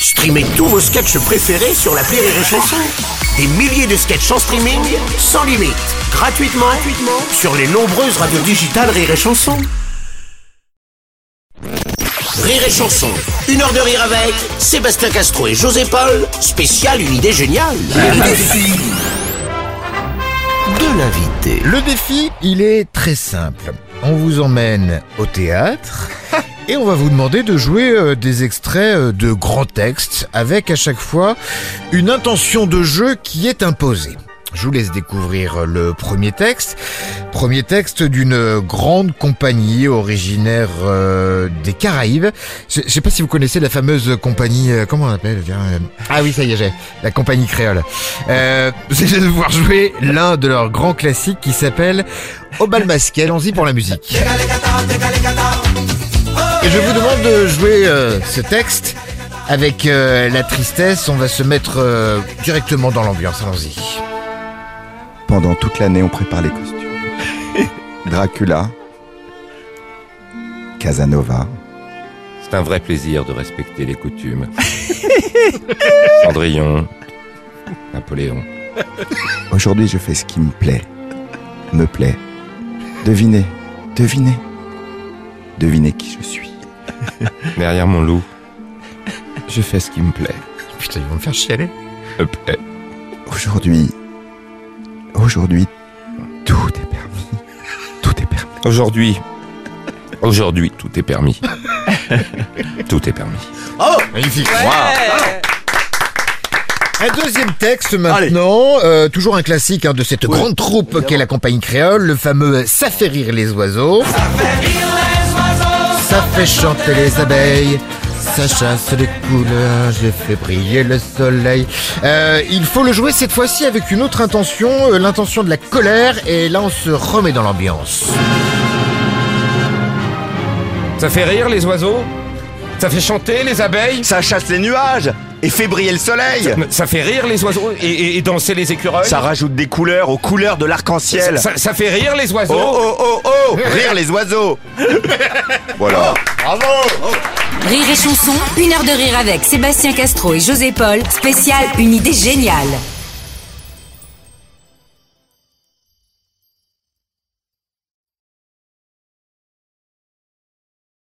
Streamez tous vos sketchs préférés sur la Rire et Chanson. Des milliers de sketchs en streaming, sans limite, gratuitement, gratuitement sur les nombreuses radios digitales Rire et Chanson. Rire et Chanson, une heure de rire avec Sébastien Castro et José Paul, spécial une idée géniale. Le défi de l'invité. Le défi, il est très simple. On vous emmène au théâtre et on va vous demander de jouer euh, des extraits euh, de grands textes avec à chaque fois une intention de jeu qui est imposée. Je vous laisse découvrir le premier texte. Premier texte d'une grande compagnie originaire euh, des Caraïbes. Je, je sais pas si vous connaissez la fameuse compagnie, euh, comment on l'appelle euh, Ah oui, ça y est, j'ai. La compagnie créole. Euh, vous allez devoir jouer l'un de leurs grands classiques qui s'appelle Au bal masqué. Allons-y pour la musique. Et je vous demande de jouer euh, ce texte avec euh, la tristesse. On va se mettre euh, directement dans l'ambiance. Allons-y. Pendant toute l'année, on prépare les costumes. Dracula, Casanova, C'est un vrai plaisir de respecter les coutumes. Cendrillon, Napoléon. Aujourd'hui, je fais ce qui me plaît. Me plaît. Devinez, devinez. Devinez qui je suis. Derrière mon loup, je fais ce qui me plaît. Putain, ils vont me faire chialer. Me plaît. Aujourd'hui, aujourd'hui, tout est permis. Tout est permis. Aujourd'hui, aujourd'hui, tout est permis. Tout est permis. Magnifique. Un deuxième texte maintenant, euh, toujours un classique hein, de cette grande troupe qu'est la compagnie créole, le fameux Ça fait rire les oiseaux. Ça fait chanter les abeilles. Ça chasse les couleurs, j'ai fait briller le soleil. Euh, il faut le jouer cette fois-ci avec une autre intention, euh, l'intention de la colère, et là on se remet dans l'ambiance. Ça fait rire les oiseaux? Ça fait chanter les abeilles? Ça chasse les nuages et fait briller le soleil. Ça fait rire les oiseaux et, et- et danser les écureuils Ça rajoute des couleurs aux couleurs de l'arc-en-ciel. ça, ça fait rire les oiseaux Oh oh oh oh Rire les oiseaux Voilà. Rire et chanson, une heure de rire avec Sébastien Castro et José Paul, spécial une idée géniale.